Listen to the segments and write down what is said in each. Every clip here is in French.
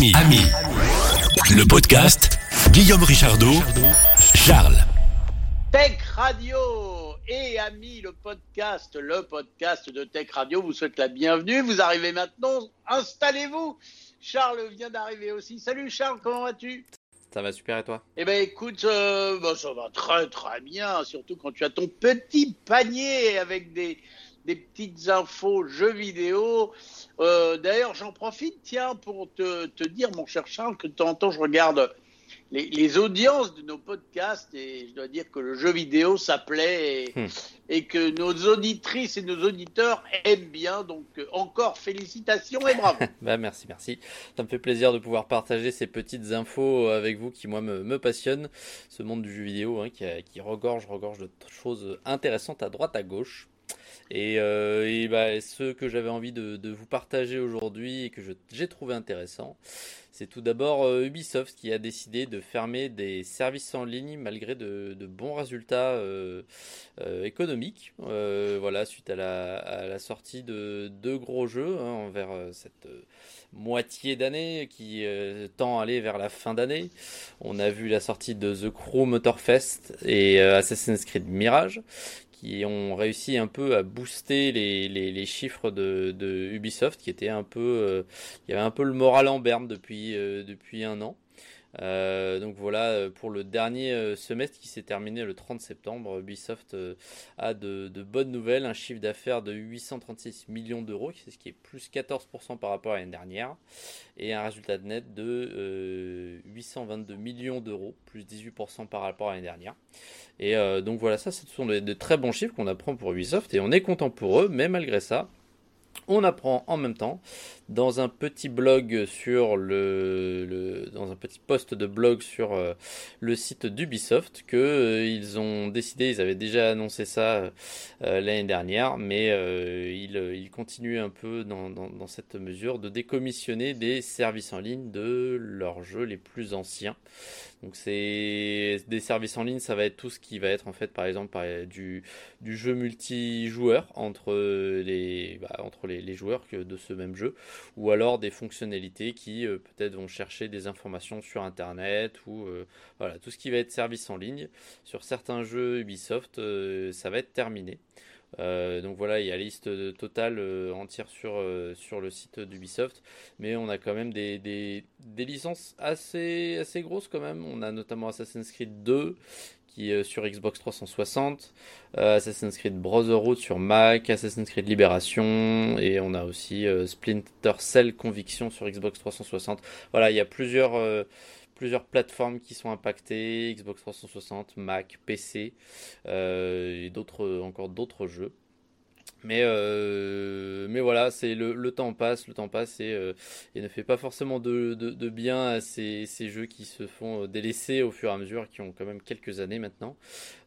Ami, Ami, le podcast Guillaume Richardot, Charles. Tech Radio et Ami, le podcast, le podcast de Tech Radio vous souhaite la bienvenue. Vous arrivez maintenant, installez-vous. Charles vient d'arriver aussi. Salut Charles, comment vas-tu? Ça va super et toi? Eh ben écoute, euh, bah, ça va très très bien, surtout quand tu as ton petit panier avec des, des petites infos jeux vidéo. Euh, D'ailleurs, j'en profite, tiens, pour te, te, dire, mon cher Charles, que de temps en temps, je regarde les, les, audiences de nos podcasts et je dois dire que le jeu vidéo, ça plaît et, hmm. et que nos auditrices et nos auditeurs aiment bien. Donc, euh, encore félicitations et bravo. bah, merci, merci. Ça me fait plaisir de pouvoir partager ces petites infos avec vous qui, moi, me, me passionnent. Ce monde du jeu vidéo hein, qui, qui regorge, regorge de choses intéressantes à droite, à gauche. Et, euh, bah, ce que j'avais envie de, vous partager aujourd'hui et que j'ai trouvé intéressant, c'est tout d'abord euh, Ubisoft qui a décidé de fermer des services en ligne malgré de, bons résultats euh, économiques. Voilà, suite à la, à la, sortie de deux gros jeux hein, envers cette moitié d'année qui tend à aller vers la fin d'année. On a vu la sortie de The Crew Motorfest et Assassin's Creed Mirage qui ont réussi un peu à booster les, les, chiffres de, de, Ubisoft, qui était un peu, euh, il y avait un peu le moral en berne depuis, euh, depuis un an. Euh, donc voilà, euh, pour le dernier euh, semestre qui s'est terminé le 30 septembre, Ubisoft a de, bonnes nouvelles, un chiffre d'affaires de 836 millions d'euros, ce qui est plus 14% par rapport à l'année dernière, et un résultat net de euh, 822 millions d'euros, plus 18% par rapport à l'année dernière. Et donc voilà, ça ce sont de très bons chiffres qu'on apprend pour Ubisoft, et on est content pour eux, mais malgré ça, on apprend en même temps dans un petit blog sur le, dans un petit post de blog sur euh, le site d'Ubisoft que euh, ont décidé, ils avaient déjà annoncé ça euh, l'année dernière, mais ils, ils, continuent un peu dans, cette mesure de décommissionner des services en ligne de leurs jeux les plus anciens. Donc c'est des services en ligne, ça va être tout ce qui va être en fait par exemple du, jeu multijoueur entre les entre les, joueurs que de ce même jeu ou alors des fonctionnalités qui euh, peut-être vont chercher des informations sur internet ou euh, voilà tout ce qui va être service en ligne. Sur certains jeux Ubisoft euh, ça va être terminé. Donc voilà, il y a liste totale entière sur, sur le site d'Ubisoft, mais on a quand même des, des, des, licences assez, assez grosses quand même. On a notamment Assassin's Creed 2 qui est sur Xbox 360, euh, Assassin's Creed Brotherhood sur Mac, Assassin's Creed Libération, et on a aussi euh, Splinter Cell Conviction sur Xbox 360. Voilà, il y a plusieurs, euh, plusieurs plateformes qui sont impactées, Xbox 360, Mac, PC, et encore d'autres jeux. Mais, euh, mais voilà, c'est le, temps passe, le temps passe et, euh, ne fait pas forcément de, de, bien à ces, ces, jeux qui se font délaisser au fur et à mesure, qui ont quand même quelques années maintenant.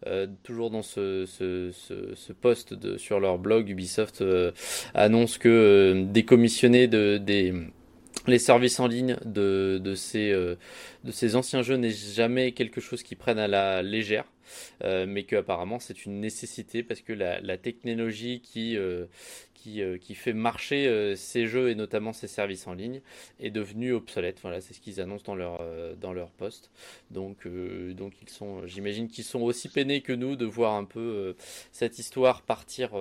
Euh, toujours dans ce, ce, ce, post de, sur leur blog, Ubisoft euh, annonce que euh, décommissionner de, des les services en ligne de, de, ces, euh, de ces anciens jeux n'est jamais quelque chose qui prenne à la légère, euh, mais que apparemment c'est une nécessité parce que la, technologie qui, euh, euh, qui, fait marcher euh, ces jeux et notamment ces services en ligne est devenue obsolète. Voilà, c'est ce qu'ils annoncent dans leur, euh, dans leur post. Donc, donc ils sont, j'imagine qu'ils sont aussi peinés que nous de voir un peu cette histoire partir,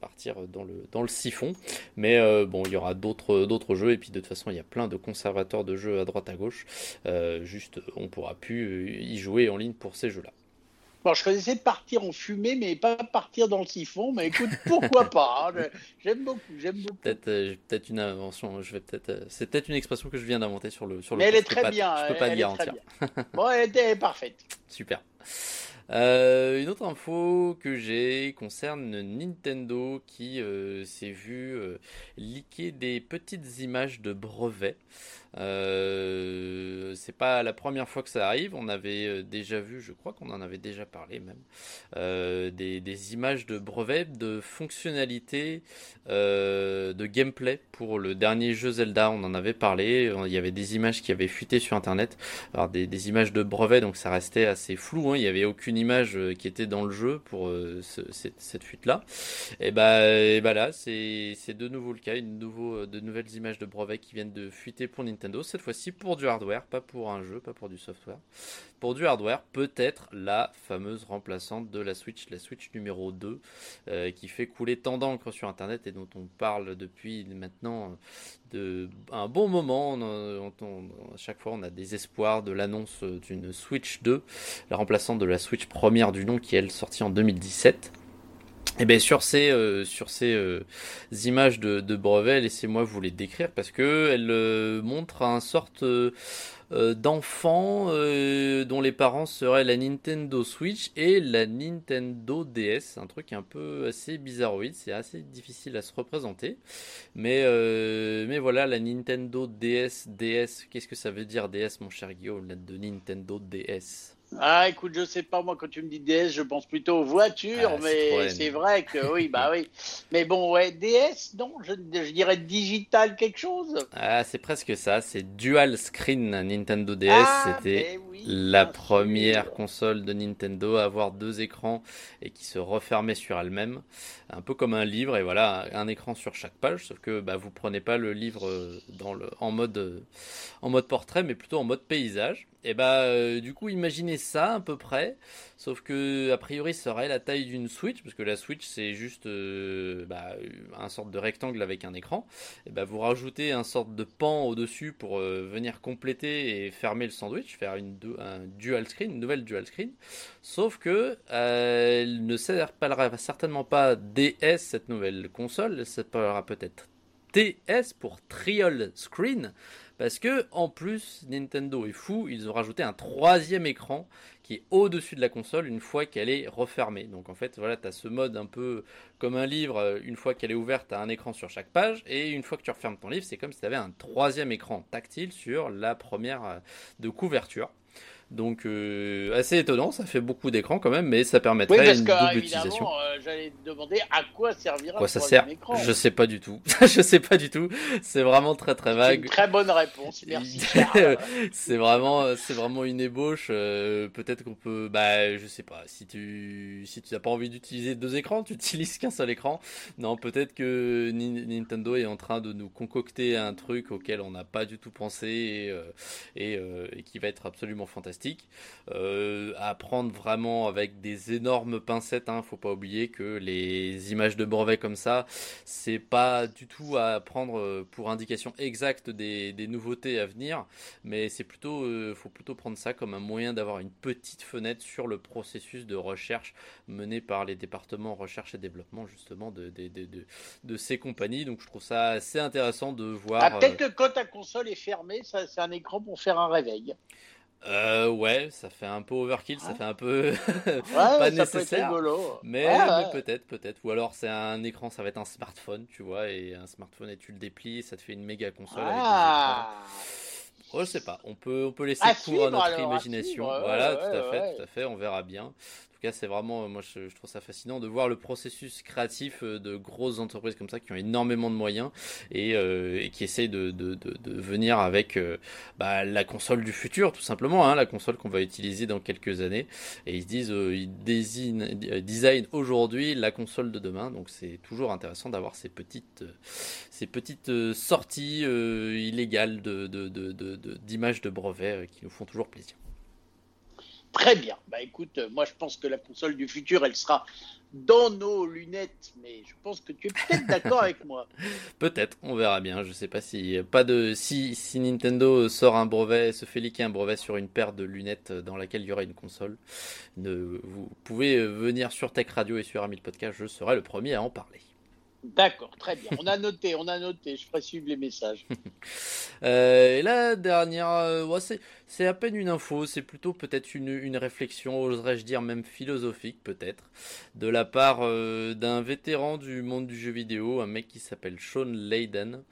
partir dans, le, dans le siphon. Mais bon, il y aura d'autres, d'autres jeux et puis de toute façon, il y a plein de conservateurs de jeux à droite à gauche. juste, on pourra plus y jouer en ligne pour ces jeux-là. Bon, je connaissais partir en fumée, mais pas partir dans le siphon. Mais écoute, pourquoi pas hein, J'aime beaucoup, j'aime beaucoup. Peut-être, euh, peut-être une invention. Je vais peut-être. Euh, c'est peut-être une expression que je viens d'inventer sur le sur mais le. elle est très pas, bien. Je peux pas elle garantir. bon, elle était parfaite. Super. Euh, une autre info que j'ai concerne Nintendo qui s'est vu liquer des petites images de brevets. Euh, c'est pas la première fois que ça arrive. On avait euh, déjà vu, je crois qu'on en avait déjà parlé même, euh, des, images de brevets de fonctionnalités de gameplay pour le dernier jeu Zelda. On en avait parlé. Il y avait des images qui avaient fuité sur Internet, alors des, images de brevets, donc ça restait assez flou. Hein. Il y avait aucune image qui était dans le jeu pour cette, fuite-là. Et bah, et bah là, c'est de nouveau le cas, de nouvelles images de brevets qui viennent de fuiter pour Nintendo, cette fois-ci pour du hardware, pas pour un jeu, pas pour du software. Pour du hardware, peut-être la fameuse remplaçante de la Switch, la Switch numéro 2, qui fait couler tant d'encre sur Internet et dont on parle depuis maintenant de un bon moment. à chaque fois, on a des espoirs de l'annonce d'une Switch 2, la remplaçante de la Switch première du nom qui est elle sortie en 2017. Et bien sur ces, euh, euh, images de, brevets, laissez-moi vous les décrire parce que elles euh, montrent un sorte d'enfant dont les parents seraient la Nintendo Switch et la Nintendo DS, un truc un peu assez bizarroïde, c'est assez difficile à se représenter. Mais, mais voilà, la Nintendo DS, DS, qu'est-ce que ça veut dire DS mon cher Guillaume, de Nintendo DS ah, écoute, je sais pas, moi, quand tu me dis DS, je pense plutôt aux voitures, ah, mais c'est vrai que oui, bah oui. Mais bon, ouais, DS, non, je, dirais digital quelque chose. Ah, c'est presque ça, c'est Dual Screen Nintendo DS. Ah, C'était la première console de Nintendo à avoir deux écrans et qui se refermait sur elle-même. Un peu comme un livre, et voilà, un écran sur chaque page, sauf que bah, vous prenez pas le livre euh, dans le, en, mode, euh, en mode portrait, mais plutôt en mode paysage. Et bah euh, du coup imaginez ça à peu près, sauf que a priori ça serait la taille d'une Switch, parce que la Switch c'est juste euh, bah, un sorte de rectangle avec un écran. Et bah vous rajoutez un sorte de pan au dessus pour euh, venir compléter et fermer le sandwich, faire une un dual screen, une nouvelle dual screen. Sauf que elle ne s'appellera certainement pas DS cette nouvelle console, elle s'appellera peut-être TS pour Trial Screen parce que en plus Nintendo est fou, ils ont rajouté un troisième écran qui est au-dessus de la console une fois qu'elle est refermée. Donc en fait voilà, tu as ce mode un peu comme un livre, euh, une fois qu'elle est ouverte, tu as un écran sur chaque page et une fois que tu refermes ton livre, c'est comme si tu avais un troisième écran tactile sur la première euh, de couverture. Donc euh, assez étonnant, ça fait beaucoup d'écran quand même, mais ça permettrait oui, parce une double utilisation. Euh, J'allais demander à quoi servira quoi ça sert écran. Je sais pas du tout. je sais pas du tout. C'est vraiment très très vague. Une très bonne réponse. Merci. c'est vraiment c'est vraiment une ébauche. Euh, peut-être qu'on peut, bah je sais pas. Si tu si tu n'as pas envie d'utiliser deux écrans, tu utilises qu'un seul écran. Non, peut-être que Nintendo est en train de nous concocter un truc auquel on n'a pas du tout pensé et, euh, et, et qui va être absolument fantastique. Euh, à prendre vraiment avec des énormes pincettes. Hein. Faut pas oublier que les images de brevets comme ça, c'est pas du tout à prendre euh, pour indication exacte des, nouveautés à venir, mais c'est plutôt, euh, faut plutôt prendre ça comme un moyen d'avoir une petite fenêtre sur le processus de recherche mené par les départements recherche et développement justement de, de, de, de ces compagnies. Donc je trouve ça assez intéressant de voir. Ah, peut-être que quand ta console est fermée, c'est un écran pour faire un réveil. Euh, ouais, ça fait un peu overkill, ça fait un peu pas nécessaire. Mais, peut-être, peut-être. Ou alors c'est un écran, ça va être un smartphone, tu vois, et un smartphone et tu le déplies, ça te fait une méga console. Ah. Oh, je sais pas, on peut, on peut laisser cours à notre imagination. voilà, tout à fait, tout à fait, on verra bien cas, c'est vraiment, moi, je, trouve ça fascinant de voir le processus créatif euh, de grosses entreprises comme ça qui ont énormément de moyens et, euh, qui essayent de, de, de, venir avec euh, bah, la console du futur, tout simplement, hein, la console qu'on va utiliser dans quelques années. Et ils se disent, ils désignent, design aujourd'hui la console de demain. Donc, c'est toujours intéressant d'avoir ces petites, ces petites sorties illégales de, d'images de brevets qui nous font toujours plaisir. Très bien. Bah écoute, euh, moi je pense que la console du futur, elle sera dans nos lunettes, mais je pense que tu es peut-être d'accord avec moi. Peut-être, on verra bien. Je sais pas si pas de si, si Nintendo sort un brevet, se fait liquer un brevet sur une paire de lunettes dans laquelle il y aura une console. Ne, vous pouvez venir sur Tech Radio et sur Amil Podcast, je serai le premier à en parler. D'accord, très bien. On a noté, on a noté. Je ferai suivre les messages. euh, et la dernière, euh, c'est à peine une info, c'est plutôt peut-être une, une, réflexion, oserais-je dire même philosophique peut-être, de la part euh, d'un vétéran du monde du jeu vidéo, un mec qui s'appelle Sean Layden.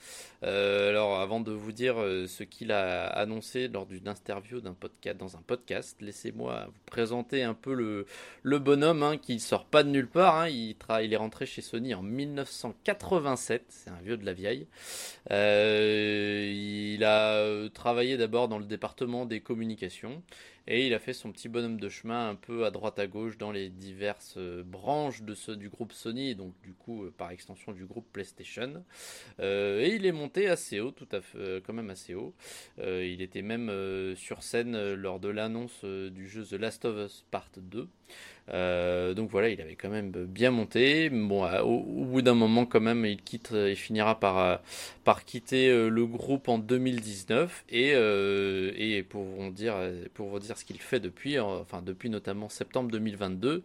Euh, alors avant de vous dire ce qu'il a annoncé lors d'une interview d'un podcast, dans un podcast, laissez-moi vous présenter un peu le, le bonhomme hein, qui sort pas de nulle part. Hein. il, il est rentré chez Sony en 1900 1987, c'est un vieux de la vieille. Euh, il a travaillé d'abord dans le département des communications. Et il a fait son petit bonhomme de chemin un peu à droite à gauche dans les diverses euh, branches de ce, du groupe Sony, donc du coup euh, par extension du groupe PlayStation. Euh, et il est monté assez haut, tout à fait, quand même assez haut. il était même sur scène lors de l'annonce du jeu The Last of Us Part 2. Euh, donc voilà, il avait quand même bien monté. Bon, au, bout d'un moment, quand même, il quitte, il finira par, par quitter le groupe en 2019. Et, et pour vous dire, ce qu'il fait depuis, enfin depuis notamment septembre 2022,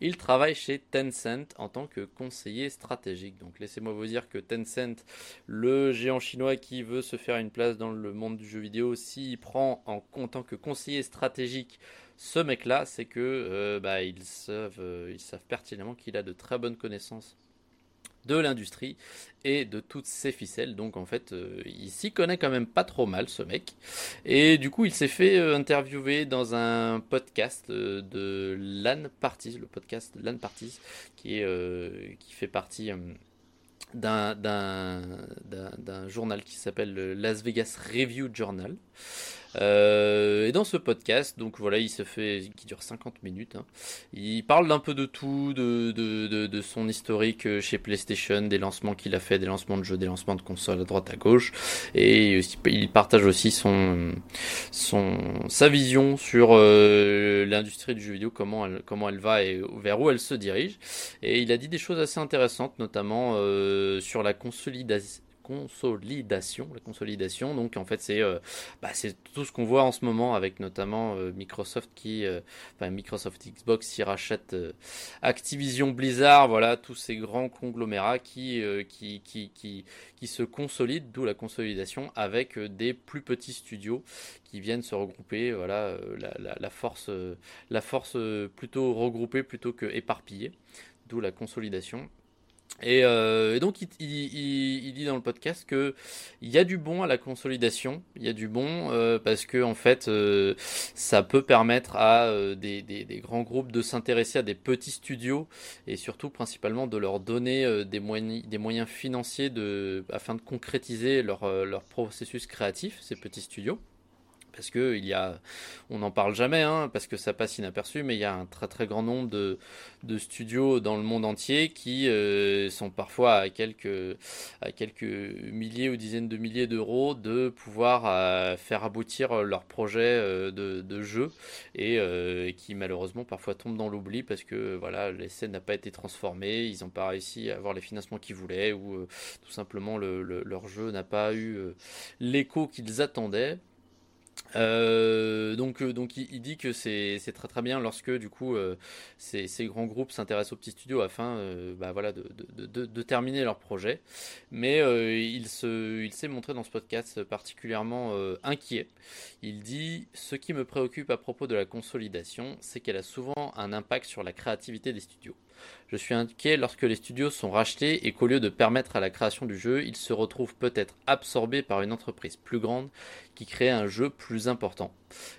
il travaille chez Tencent en tant que conseiller stratégique. Donc laissez-moi vous dire que Tencent, le géant chinois qui veut se faire une place dans le monde du jeu vidéo, s'il prend en, en tant que conseiller stratégique ce mec-là, c'est que euh, bah, euh, ils savent pertinemment qu'il a de très bonnes connaissances de l'industrie et de toutes ses ficelles. Donc en fait, euh, il s'y connaît quand même pas trop mal ce mec. Et du coup, il s'est fait interviewer dans un podcast de LAN Parties, le podcast LAN Parties, qui, est, qui fait partie d'un journal qui s'appelle le Las Vegas Review Journal. Euh, et dans ce podcast, donc voilà, il se fait, qui dure 50 minutes, hein, il parle d'un peu de tout, de, de, de, son historique euh, chez PlayStation, des lancements qu'il a fait, des lancements de jeux, des lancements de consoles à droite à gauche, et il partage aussi son, son, sa vision sur euh, l'industrie du jeu vidéo, comment elle, comment elle va et vers où elle se dirige. Et il a dit des choses assez intéressantes, notamment sur la consolidation consolidation. La consolidation, donc en fait, c'est euh, bah, c'est tout ce qu'on voit en ce moment avec notamment euh, Microsoft qui, euh, Microsoft Xbox qui rachète Activision Blizzard, voilà, tous ces grands conglomérats qui, qui, qui, qui, se consolident, d'où la consolidation avec des plus petits studios qui viennent se regrouper, voilà, la, la, la force, la force plutôt regroupée plutôt que éparpillée, d'où la consolidation. Euh, et, donc il, dit dans le podcast que il y a du bon à la consolidation, il y a du bon euh, parce que en fait euh, ça peut permettre à des, grands groupes de s'intéresser à des petits studios et surtout principalement de leur donner des, moyens, financiers afin de concrétiser leur processus créatif, ces petits studios parce que il y a, on n'en parle jamais, hein, parce que ça passe inaperçu, mais il y a un très très grand nombre de, de studios dans le monde entier qui euh, sont parfois à quelques, à quelques milliers ou dizaines de milliers d'euros de pouvoir euh, faire aboutir leur projet euh, de, de, jeu et, qui malheureusement parfois tombent dans l'oubli parce que voilà l'essai n'a pas été transformé, ils n'ont pas réussi à avoir les financements qu'ils voulaient ou tout simplement le, leur jeu n'a pas eu l'écho qu'ils attendaient. Euh, donc, euh, il, dit que c'est très très bien lorsque du coup euh, ces, grands groupes s'intéressent aux petits studios afin bah, de, terminer leur projet. Mais il s'est il s'est montré dans ce podcast particulièrement inquiet. Il dit Ce qui me préoccupe à propos de la consolidation, c'est qu'elle a souvent un impact sur la créativité des studios. Je suis inquiet lorsque les studios sont rachetés et qu'au lieu de permettre à la création du jeu, ils se retrouvent peut-être absorbés par une entreprise plus grande qui crée un jeu plus important.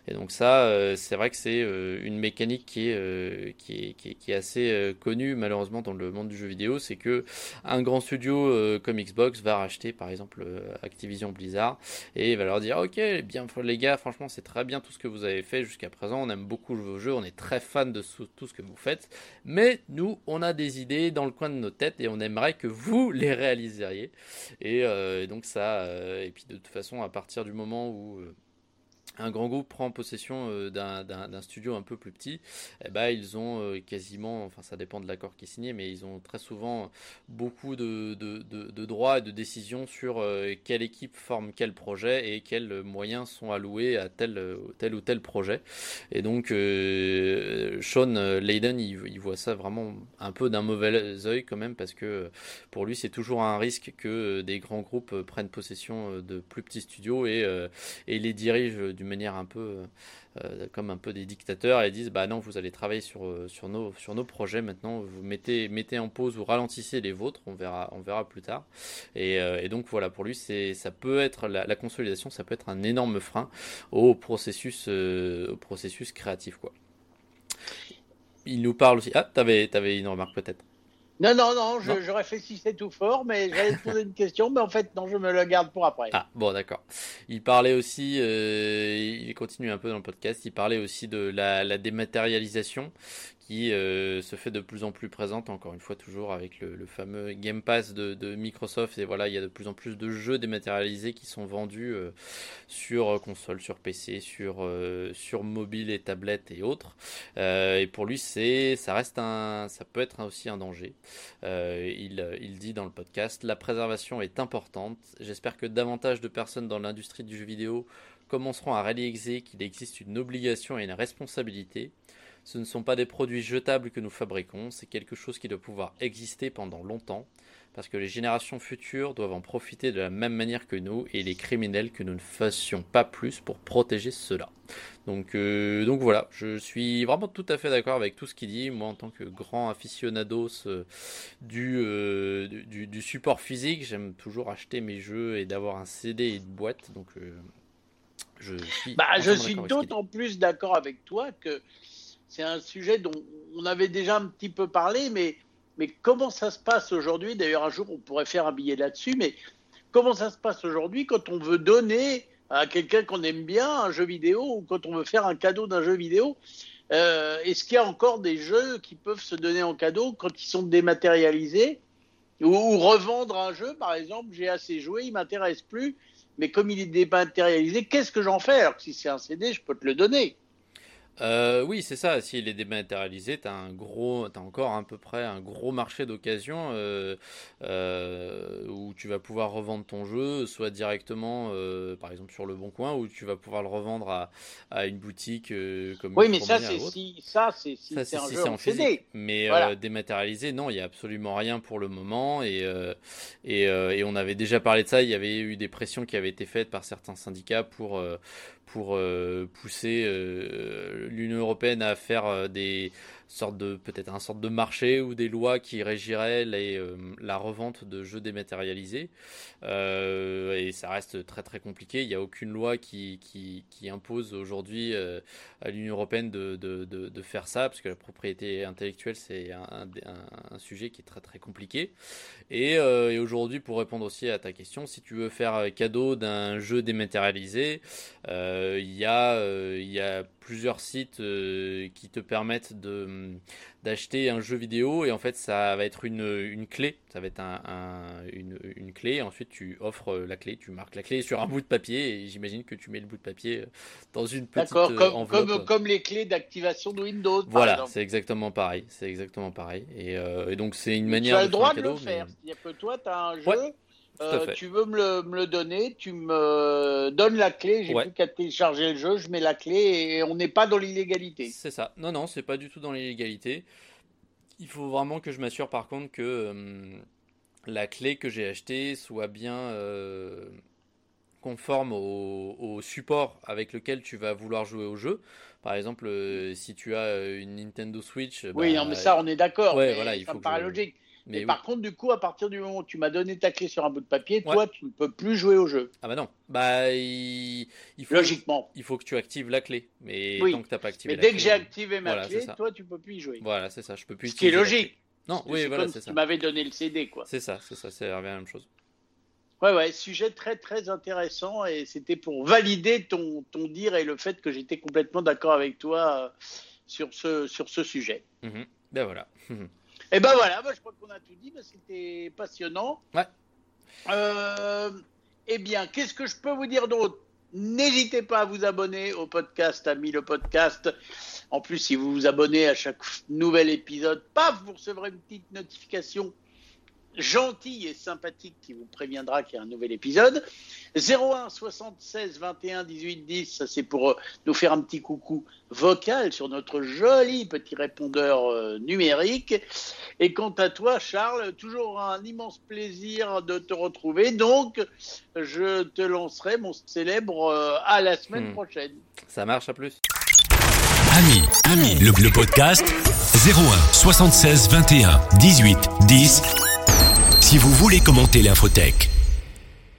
Et donc ça, euh, c'est vrai que c'est euh, une mécanique qui est, euh, qui est, qui est, assez connue malheureusement dans le monde du jeu vidéo, c'est que un grand studio comme Xbox va racheter par exemple Activision Blizzard et va leur dire ok bien les gars franchement c'est très bien tout ce que vous avez fait jusqu'à présent, on aime beaucoup vos jeux, on est très fan de tout ce que vous faites, mais nous on a des idées dans le coin de nos têtes et on aimerait que vous les réaliseriez. Et, et donc ça et puis de toute façon à partir du moment où un grand groupe prend possession euh, d'un studio un peu plus petit, eh ben, ils ont euh, quasiment, enfin ça dépend de l'accord qui est signé, mais ils ont très souvent beaucoup de, droits et de décisions sur euh, quelle équipe forme quel projet et quels moyens sont alloués à tel, tel ou tel projet. Et donc Sean Layden, il, voit ça vraiment un peu d'un mauvais oeil quand même, parce que pour lui c'est toujours un risque que des grands groupes prennent possession de plus petits studios et, et les dirigent d'une manière un peu euh, comme un peu des dictateurs et disent bah non vous allez travailler sur, euh, sur, nos, sur nos projets maintenant vous mettez, mettez en pause ou ralentissez les vôtres on verra, on verra plus tard. Et, euh, donc voilà pour lui c'est ça peut être la, consolidation ça peut être un énorme frein au processus au processus créatif quoi. Il nous parle aussi. Ah t'avais avais une remarque peut-être Non, non, non, je, je réfléchissais tout fort, mais j'allais te poser une question, mais en fait, non, je me la garde pour après. Ah, bon, d'accord. Il parlait aussi, euh, il continue un peu dans le podcast, il parlait aussi de la, la dématérialisation qui euh, se fait de plus en plus présente, encore une fois toujours avec le, fameux Game Pass de, Microsoft. Et voilà, il y a de plus en plus de jeux dématérialisés qui sont vendus euh, sur console, sur PC, sur, euh, sur mobile et tablette et autres. et pour lui, ça reste un, ça peut être aussi un danger. il, il dit dans le podcast, la préservation est importante. J'espère que davantage de personnes dans l'industrie du jeu vidéo commenceront à réaliser qu'il existe une obligation et une responsabilité ce ne sont pas des produits jetables que nous fabriquons, c'est quelque chose qui doit pouvoir exister pendant longtemps, parce que les générations futures doivent en profiter de la même manière que nous, et les criminels que nous ne fassions pas plus pour protéger cela. Donc, euh, donc voilà, je suis vraiment tout à fait d'accord avec tout ce qu'il dit. Moi, en tant que grand aficionados euh, euh, du, du, support physique, j'aime toujours acheter mes jeux et d'avoir un CD et une boîte. Donc, je suis, bah, je suis d'autant plus d'accord avec toi que c'est un sujet dont on avait déjà un petit peu parlé, mais, comment ça se passe aujourd'hui? D'ailleurs, un jour, on pourrait faire un billet là-dessus, mais comment ça se passe aujourd'hui quand on veut donner à quelqu'un qu'on aime bien un jeu vidéo ou quand on veut faire un cadeau d'un jeu vidéo? Euh, Est-ce qu'il y a encore des jeux qui peuvent se donner en cadeau quand ils sont dématérialisés? Ou, revendre un jeu, par exemple, j'ai assez joué, il m'intéresse plus, mais comme il est dématérialisé, qu'est-ce que j'en fais? Alors si c'est un CD, je peux te le donner. Euh, oui, c'est ça. S'il est dématérialisé, tu as un gros, as encore à peu près un gros marché d'occasion euh, euh, où tu vas pouvoir revendre ton jeu, soit directement, par exemple sur le Bon Coin, ou tu vas pouvoir le revendre à, à une boutique comme. Oui, mais ça, c'est si, ça, c'est si c'est un jeu en physique. Mais dématérialisé, non, il y a absolument rien pour le moment. Et, et, et, on avait déjà parlé de ça. Il y avait eu des pressions qui avaient été faites par certains syndicats pour pour euh, pousser euh, l'Union européenne à faire euh, des sorte de peut-être un sorte de marché ou des lois qui régiraient euh, la revente de jeux dématérialisés. Euh, et ça reste très très compliqué. Il n'y a aucune loi qui, qui, impose aujourd'hui euh, à l'Union européenne de, de, de, faire ça, parce que la propriété intellectuelle c'est un, sujet qui est très très compliqué. Et, et aujourd'hui, pour répondre aussi à ta question, si tu veux faire cadeau d'un jeu dématérialisé, il y a il y a plusieurs sites qui te permettent de d'acheter un jeu vidéo et en fait ça va être une, une clé, ça va être un, une, une, clé et ensuite tu offres la clé, tu marques la clé sur un bout de papier et j'imagine que tu mets le bout de papier dans une petite D'accord, comme, enveloppe. Comme, comme, les clés d'activation de Windows. Voilà, c'est exactement pareil, c'est exactement pareil et, euh, et donc c'est une manière. Tu as le droit de le faire, c'est-à-dire que toi tu as un jeu. Euh, tu veux me le, me le, donner, tu me donnes la clé, j'ai plus qu'à télécharger le jeu, je mets la clé et on n'est pas dans l'illégalité. C'est ça. Non, non, c'est pas du tout dans l'illégalité. Il faut vraiment que je m'assure par contre que euh, la clé que j'ai achetée soit bien euh, conforme au, au, support avec lequel tu vas vouloir jouer au jeu. Par exemple, si tu as une Nintendo Switch. Oui, bah, non, mais ça, on est d'accord. Ouais, voilà, il ça faut me paraît logique. Mais, par contre, du coup, à partir du moment où tu m'as donné ta clé sur un bout de papier, toi, tu ne peux plus jouer au jeu. Ah bah non. Bah, il, faut, Logiquement. Il faut que tu actives la clé. Mais tant que tu n'as pas activé mais dès que j'ai activé ma clé, toi, tu peux plus y jouer. Voilà, c'est ça. Je peux plus. Ce qui est logique. Non, oui, voilà, c'est ça. Tu m'avais donné le CD, quoi. C'est ça, c'est ça, c'est la même chose. Ouais, ouais, sujet très très intéressant et c'était pour valider ton, ton dire et le fait que j'étais complètement d'accord avec toi euh, sur ce, sur ce sujet. Mhm. Ben voilà. Et eh ben voilà, je crois qu'on a tout dit, c'était passionnant. Ouais. Euh, eh bien, qu'est-ce que je peux vous dire d'autre? N'hésitez pas à vous abonner au podcast, ami le podcast. En plus, si vous vous abonnez à chaque nouvel épisode, paf, vous recevrez une petite notification gentil et sympathique qui vous préviendra qu'il y a un nouvel épisode. 01 76 21 18 10, ça c'est pour euh, nous faire un petit coucou vocal sur notre joli petit répondeur euh, numérique. Et quant à toi, Charles, toujours un immense plaisir de te retrouver. Donc, je te lancerai mon célèbre euh, à la semaine hmm. prochaine. Ça marche à plus. Ami, ami, le, le podcast 01 76 21 18 10 si vous voulez commenter l'infotech.